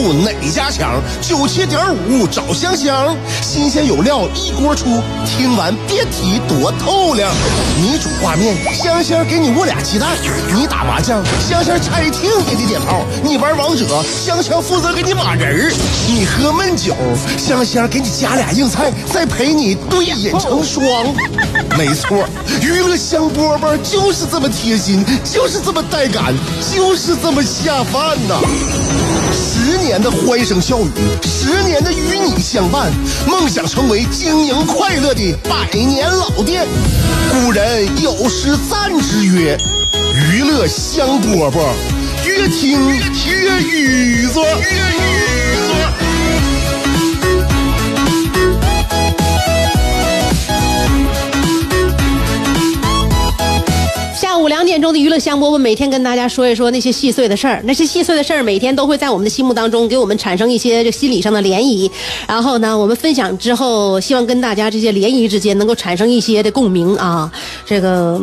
五哪家强？九七点五找香香，新鲜有料一锅出，听完别提多透亮。你煮挂面，香香给你握俩鸡蛋；你打麻将，香香拆听给你点炮；你玩王者，香香负责给你码人儿；你喝闷酒，香香给你加俩硬菜，再陪你对饮成双。没错，娱乐香饽饽就是这么贴心，就是这么带感，就是这么下饭呐！十年的欢声笑语，十年的与你相伴，梦想成为经营快乐的百年老店。古人有诗赞之曰：“娱乐香饽饽，越听越雨子。”中的娱乐香饽饽，每天跟大家说一说那些细碎的事儿。那些细碎的事儿，每天都会在我们的心目当中给我们产生一些这心理上的涟漪。然后呢，我们分享之后，希望跟大家这些涟漪之间能够产生一些的共鸣啊。这个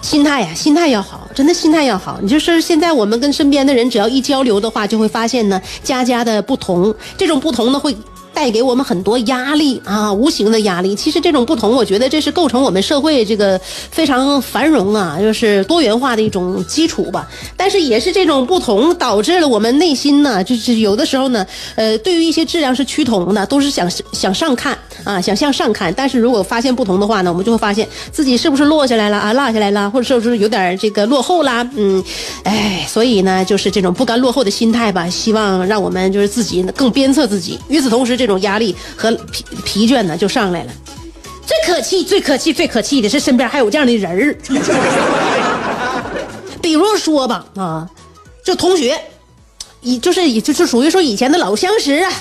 心态呀，心态要好，真的心态要好。你就是现在我们跟身边的人只要一交流的话，就会发现呢，家家的不同，这种不同呢会。带给我们很多压力啊，无形的压力。其实这种不同，我觉得这是构成我们社会这个非常繁荣啊，就是多元化的一种基础吧。但是也是这种不同，导致了我们内心呢，就是有的时候呢，呃，对于一些质量是趋同的，都是想想上看啊，想向上看。但是如果发现不同的话呢，我们就会发现自己是不是落下来了啊，落下来了，或者说是有点这个落后啦，嗯，哎，所以呢，就是这种不甘落后的心态吧，希望让我们就是自己更鞭策自己。与此同时，这种压力和疲疲倦呢就上来了。最可气、最可气、最可气的是身边还有这样的人儿。比如说吧，啊，就同学，以就是以就是属于说以前的老相识啊，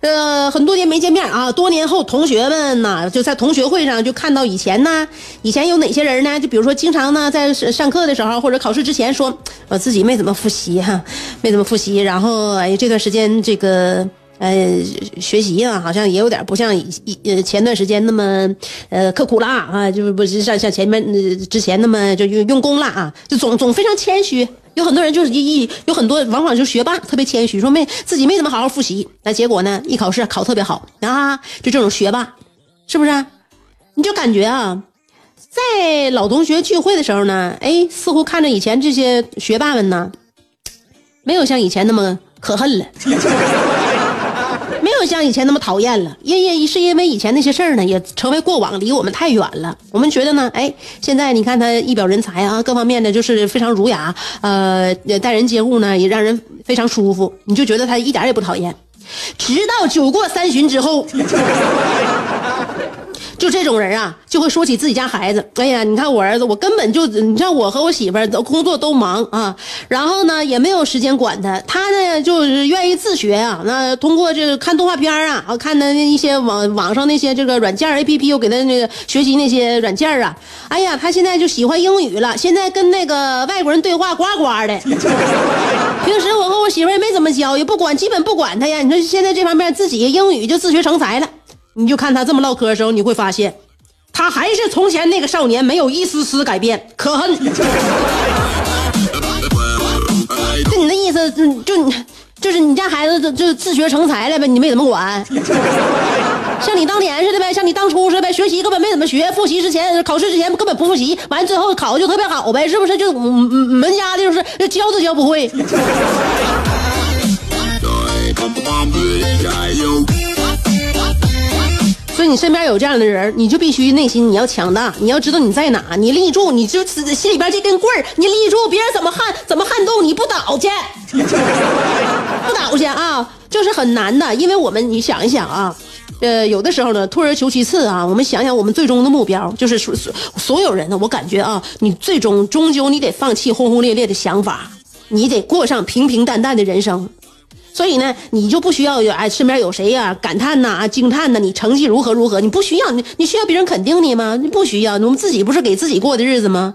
呃，很多年没见面啊，多年后同学们呐，就在同学会上就看到以前呢，以前有哪些人呢？就比如说经常呢在上课的时候或者考试之前说，我自己没怎么复习哈，没怎么复习，然后哎这段时间这个。呃，学习啊，好像也有点不像以呃前段时间那么呃刻苦了啊，就是不是像像前面之前那么就用用功了啊，就总总非常谦虚。有很多人就是一一有很多往往就学霸特别谦虚，说没自己没怎么好好复习，那结果呢一考试考特别好啊，就这种学霸，是不是？你就感觉啊，在老同学聚会的时候呢，哎，似乎看着以前这些学霸们呢，没有像以前那么可恨了。不像以前那么讨厌了，因为是因为以前那些事儿呢，也成为过往，离我们太远了。我们觉得呢，哎，现在你看他一表人才啊，各方面的就是非常儒雅，呃，待人接物呢也让人非常舒服，你就觉得他一点也不讨厌。直到酒过三巡之后。就这种人啊，就会说起自己家孩子。哎呀，你看我儿子，我根本就，你像我和我媳妇儿都工作都忙啊，然后呢也没有时间管他。他呢就是愿意自学啊，那通过这个看动画片啊，看的那一些网网上那些这个软件 A P P 又给他那个学习那些软件啊。哎呀，他现在就喜欢英语了，现在跟那个外国人对话呱呱的。平时我和我媳妇儿也没怎么教，也不管，基本不管他呀。你说现在这方面自己英语就自学成才了。你就看他这么唠嗑的时候，你会发现，他还是从前那个少年，没有一丝丝改变，可恨。就你那意思，就你就是你家孩子就就自学成才了呗，你没怎么管。像你当年似的呗，像你当初似的呗，学习根本没怎么学，复习之前考试之前根本不复习，完最后考的就特别好呗，是不是？就我们家的就是教都教不会。所以你身边有这样的人，你就必须内心你要强大，你要知道你在哪，你立住，你就心里边这根棍儿，你立住，别人怎么撼怎么撼动你不倒去，不倒去啊，就是很难的，因为我们你想一想啊，呃，有的时候呢，退而求其次啊，我们想想我们最终的目标，就是所所所有人呢，我感觉啊，你最终终究你得放弃轰轰烈烈的想法，你得过上平平淡淡的人生。所以呢，你就不需要有哎，身边有谁呀？感叹呐，啊惊叹呐，你成绩如何如何？你不需要，你你需要别人肯定你吗？你不需要，我们自己不是给自己过的日子吗？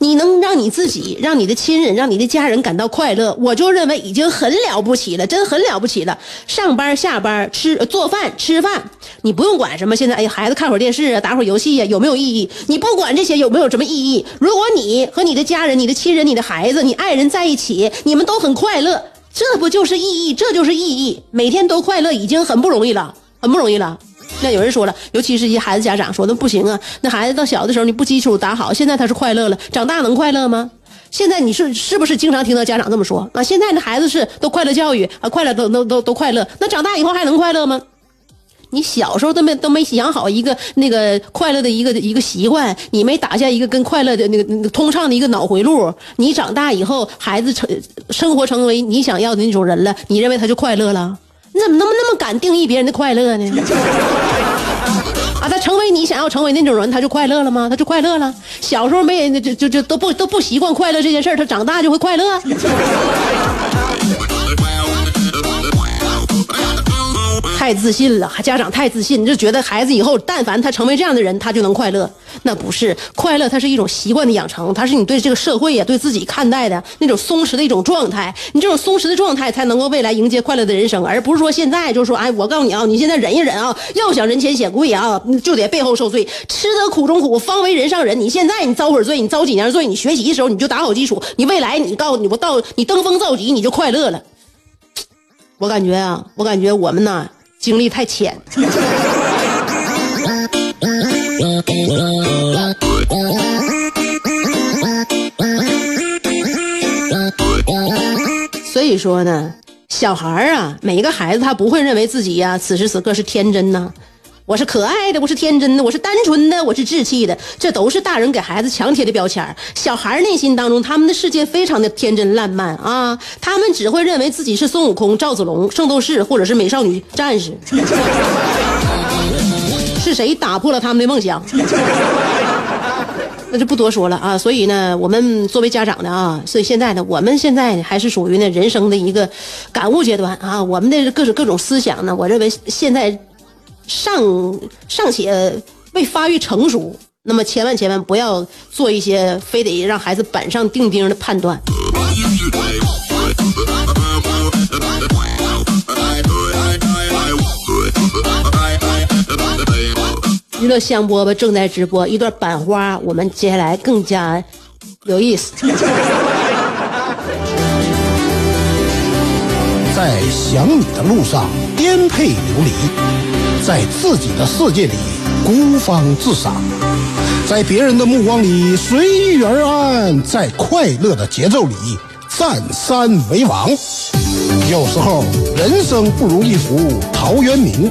你能让你自己、让你的亲人、让你的家人感到快乐，我就认为已经很了不起了，真很了不起了。上班、下班、吃、做饭、吃饭，你不用管什么。现在哎，孩子看会儿电视啊，打会儿游戏呀，有没有意义？你不管这些有没有什么意义？如果你和你的家人、你的亲人、你的孩子、你爱人在一起，你们都很快乐。这不就是意义？这就是意义。每天都快乐已经很不容易了，很不容易了。那有人说了，尤其是一些孩子家长说，那不行啊，那孩子到小的时候你不基础打好，现在他是快乐了，长大能快乐吗？现在你是是不是经常听到家长这么说啊？现在那孩子是都快乐教育啊，快乐都都都都快乐，那长大以后还能快乐吗？你小时候都没都没养好一个那个快乐的一个一个习惯，你没打下一个跟快乐的那个通畅的一个脑回路，你长大以后孩子成生活成为你想要的那种人了，你认为他就快乐了？你怎么那么那么敢定义别人的快乐呢？啊，他成为你想要成为那种人，他就快乐了吗？他就快乐了。小时候没人就就就都不都不习惯快乐这件事，他长大就会快乐。太自信了，家长太自信，就觉得孩子以后但凡他成为这样的人，他就能快乐。那不是快乐，它是一种习惯的养成，它是你对这个社会呀、对自己看待的那种松弛的一种状态。你这种松弛的状态，才能够未来迎接快乐的人生，而不是说现在就是说，哎，我告诉你啊，你现在忍一忍啊，要想人前显贵啊，就得背后受罪，吃得苦中苦，方为人上人。你现在你遭会儿罪，你遭几年罪，你学习的时候你就打好基础，你未来你告诉你，我到你登峰造极，你就快乐了。我感觉啊，我感觉我们呐。经历太浅，所以说呢，小孩啊，每一个孩子他不会认为自己呀，此时此刻是天真呢，我是可爱的，我是天真的，我是单纯的，我是稚气的，这都是大人给孩子强贴的标签小孩内心当中，他们的世界非常的天真烂漫啊，他们只会认为自己是孙悟空、赵子龙、圣斗士或者是美少女战士。是谁打破了他们的梦想？那就不多说了啊。所以呢，我们作为家长的啊，所以现在呢，我们现在还是属于呢人生的一个感悟阶段啊。我们的各种各种思想呢，我认为现在。尚尚且未发育成熟，那么千万千万不要做一些非得让孩子板上钉钉的判断。娱乐香饽饽正在直播一段版花，我们接下来更加有意思。在想你的路上颠沛流离。在自己的世界里孤芳自赏，在别人的目光里随遇而安，在快乐的节奏里占山为王。有时候人生不如一幅陶渊明，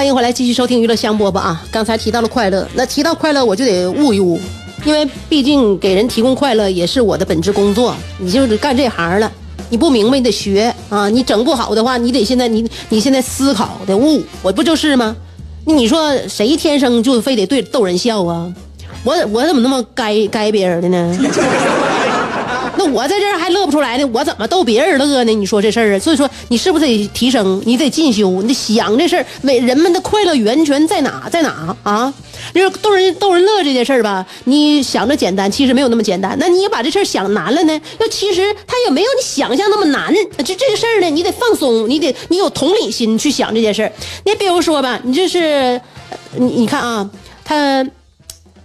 欢迎回来，继续收听娱乐香饽饽啊！刚才提到了快乐，那提到快乐我就得悟一悟，因为毕竟给人提供快乐也是我的本职工作，你就是干这行了。你不明白，你得学啊！你整不好的话，你得现在你你现在思考的悟，我不就是吗？那你说谁天生就非得对逗人笑啊？我我怎么那么该该别人的呢？那我在这儿还乐不出来呢，我怎么逗别人乐呢？你说这事儿啊？所以说你是不是得提升？你得进修，你得想这事儿，为人们的快乐源泉在哪？在哪啊？就是逗人逗人乐这件事儿吧，你想着简单，其实没有那么简单。那你也把这事儿想难了呢？那其实它也没有你想象那么难。就这个事儿呢，你得放松，你得你有同理心去想这件事儿。你比如说吧，你这是，你你看啊，他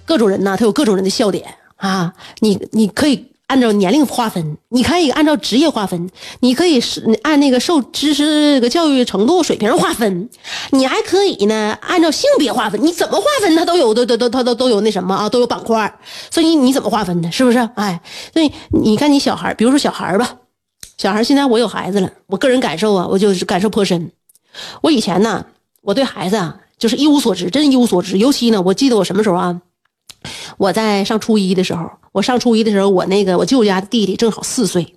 各种人呐，他有各种人的笑点啊，你你可以。按照年龄划分，你可以按照职业划分，你可以是按那个受知识个教育程度水平划分，你还可以呢按照性别划分，你怎么划分它都有都都都它都都有那什么啊，都有板块，所以你怎么划分的，是不是？哎，所以你看你小孩，比如说小孩吧，小孩现在我有孩子了，我个人感受啊，我就是感受颇深。我以前呢，我对孩子啊就是一无所知，真一无所知，尤其呢，我记得我什么时候啊？我在上初一的时候，我上初一的时候，我那个我舅家弟弟正好四岁，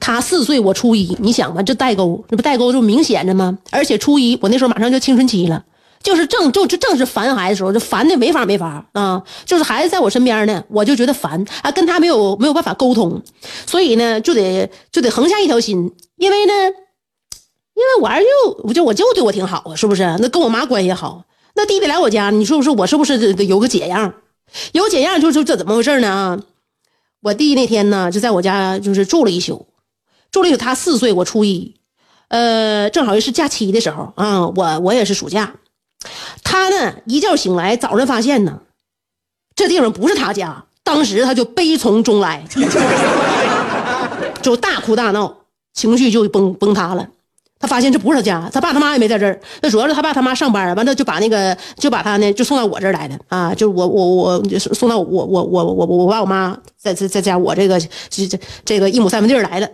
他四岁，我初一，你想吧，这代沟，这不代沟就明显着吗？而且初一，我那时候马上就青春期了，就是正就就正是烦孩子的时候，就烦的没法没法啊！就是孩子在我身边呢，我就觉得烦啊，跟他没有没有办法沟通，所以呢，就得就得横下一条心，因为呢，因为我二舅，我就我舅对我挺好啊，是不是？那跟我妈关系好，那弟弟来我家，你说不是我是不是得有个解样？有解样就就这怎么回事呢？啊，我弟那天呢就在我家就是住了一宿。住了一宿他四岁，我初一，呃，正好又是假期的时候啊，我我也是暑假。他呢一觉醒来，早上发现呢，这地方不是他家，当时他就悲从中来，就大哭大闹，情绪就崩崩塌了。他发现这不是他家，他爸他妈也没在这儿。那主要是他爸他妈上班，完了就把那个就把他呢就送到我这儿来的啊，就我我我送到我我我我我爸我妈在在在家我这个这这这个一亩三分地儿来了。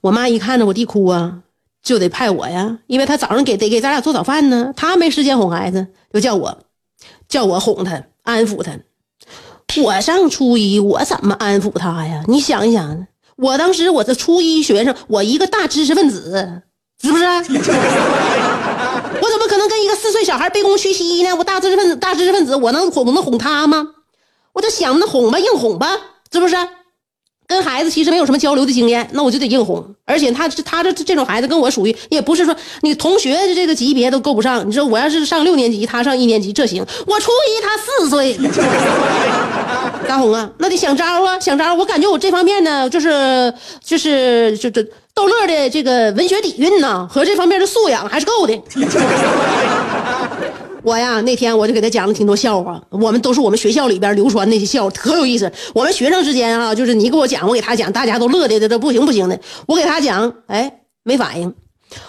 我妈一看着我弟哭啊，就得派我呀，因为他早上给得给咱俩做早饭呢，他没时间哄孩子，就叫我，叫我哄他，安抚他。我上初一，我怎么安抚他呀？你想一想，我当时我这初一学生，我一个大知识分子，是不是？我怎么可能跟一个四岁小孩卑躬屈膝呢？我大知识分子，大知识分子，我能哄能哄他吗？我就想着哄吧，硬哄吧，是不是？跟孩子其实没有什么交流的经验，那我就得硬哄。而且他他这这种孩子跟我属于，也不是说你同学的这个级别都够不上。你说我要是上六年级，他上一年级，这行。我初一，他四岁，大红啊，那得想招啊，想招。我感觉我这方面呢，就是就是就这逗乐的这个文学底蕴呢，和这方面的素养还是够的。我呀，那天我就给他讲了挺多笑话，我们都是我们学校里边流传那些笑话，可有意思。我们学生之间啊，就是你给我讲，我给他讲，大家都乐的这这不行不行的。我给他讲，哎，没反应。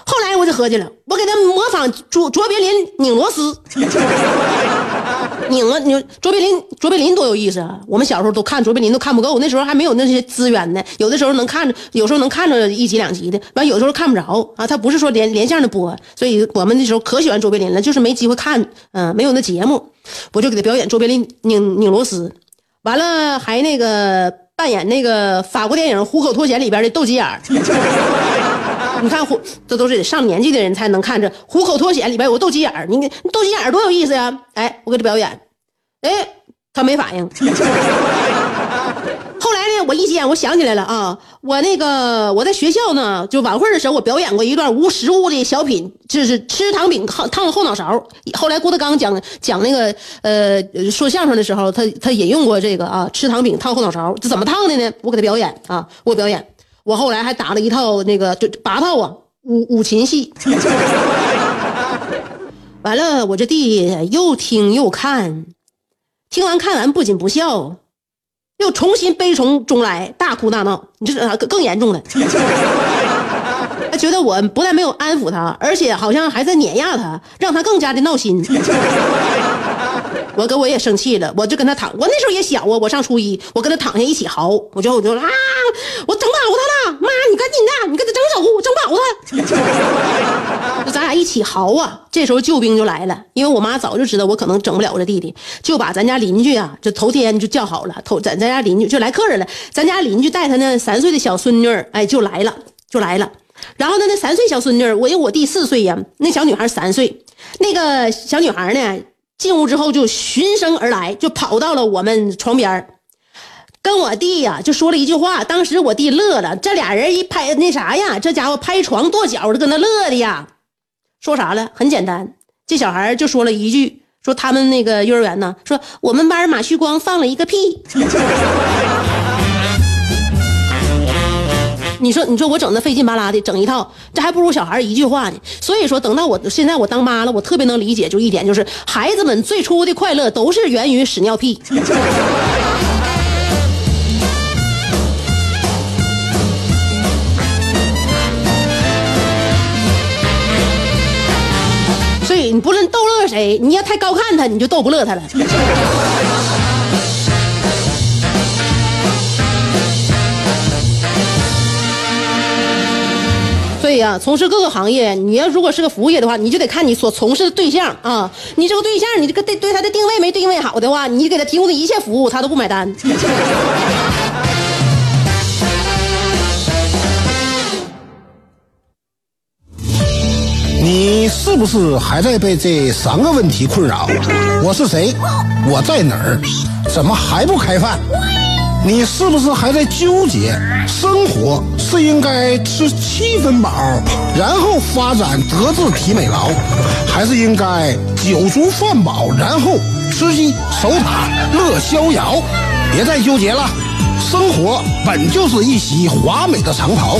后来我就合计了，我给他模仿卓卓别林拧螺丝。拧啊拧！卓别林，卓别林多有意思啊！我们小时候都看卓别林都看不够，那时候还没有那些资源呢。有的时候能看着，有时候能看着一集两集的，完有时候看不着啊。他不是说连连线的播，所以我们那时候可喜欢卓别林了，就是没机会看，嗯，没有那节目，我就给他表演卓别林拧拧螺丝，完了还那个扮演那个法国电影《虎口脱险》里边的斗鸡眼儿。你看虎，这都是得上年纪的人才能看着《虎口脱险》里边有个斗鸡眼儿，你斗鸡眼多有意思呀！哎，我给他表演，哎，他没反应。后来呢，我一见，我想起来了啊，我那个我在学校呢，就晚会的时候，我表演过一段无实物的小品，就是吃糖饼烫烫后脑勺。后来郭德纲讲讲那个呃说相声的时候，他他引用过这个啊，吃糖饼烫后脑勺，这怎么烫的呢？我给他表演啊，我表演。我后来还打了一套那个就八套啊五五禽戏，完了我这弟又听又看，听完看完不仅不笑，又重新悲从中来，大哭大闹。你这更更严重了，他觉得我不但没有安抚他，而且好像还在碾压他，让他更加的闹心。我哥我也生气了，我就跟他躺。我那时候也小啊，我上初一，我跟他躺下一起嚎，我就我就啊，我整饱他了，妈，你赶紧的，你给他整走，我整饱他。就咱俩一起嚎啊。这时候救兵就来了，因为我妈早就知道我可能整不了这弟弟，就把咱家邻居啊，就头天就叫好了，头咱咱家邻居就来客人了，咱家邻居带他那三岁的小孙女哎，就来了，就来了。然后呢，那三岁小孙女我有我弟四岁呀，那小女孩三岁，那个小女孩呢？进屋之后就循声而来，就跑到了我们床边跟我弟呀就说了一句话。当时我弟乐了，这俩人一拍那啥呀，这家伙拍床跺脚的，搁那乐的呀。说啥了？很简单，这小孩就说了一句，说他们那个幼儿园呢，说我们班马旭光放了一个屁。你说，你说我整的费劲巴拉的，整一套，这还不如小孩一句话呢。所以说，等到我现在我当妈了，我特别能理解，就一点就是，孩子们最初的快乐都是源于屎尿屁。所以你不论逗乐谁，你要太高看他，你就逗不乐他了。从事各个行业你要如果是个服务业的话你就得看你所从事的对象啊。你这个对象你这个对对他的定位没定位好的话你给他提供的一切服务他都不买单。你是不是还在被这三个问题困扰？我是谁？我在哪儿？怎么还不开饭？你是不是还在纠结？生活是应该吃七分饱，然后发展德智体美劳，还是应该酒足饭饱，然后吃鸡守塔乐逍遥？别再纠结了。生活本就是一袭华美的长袍，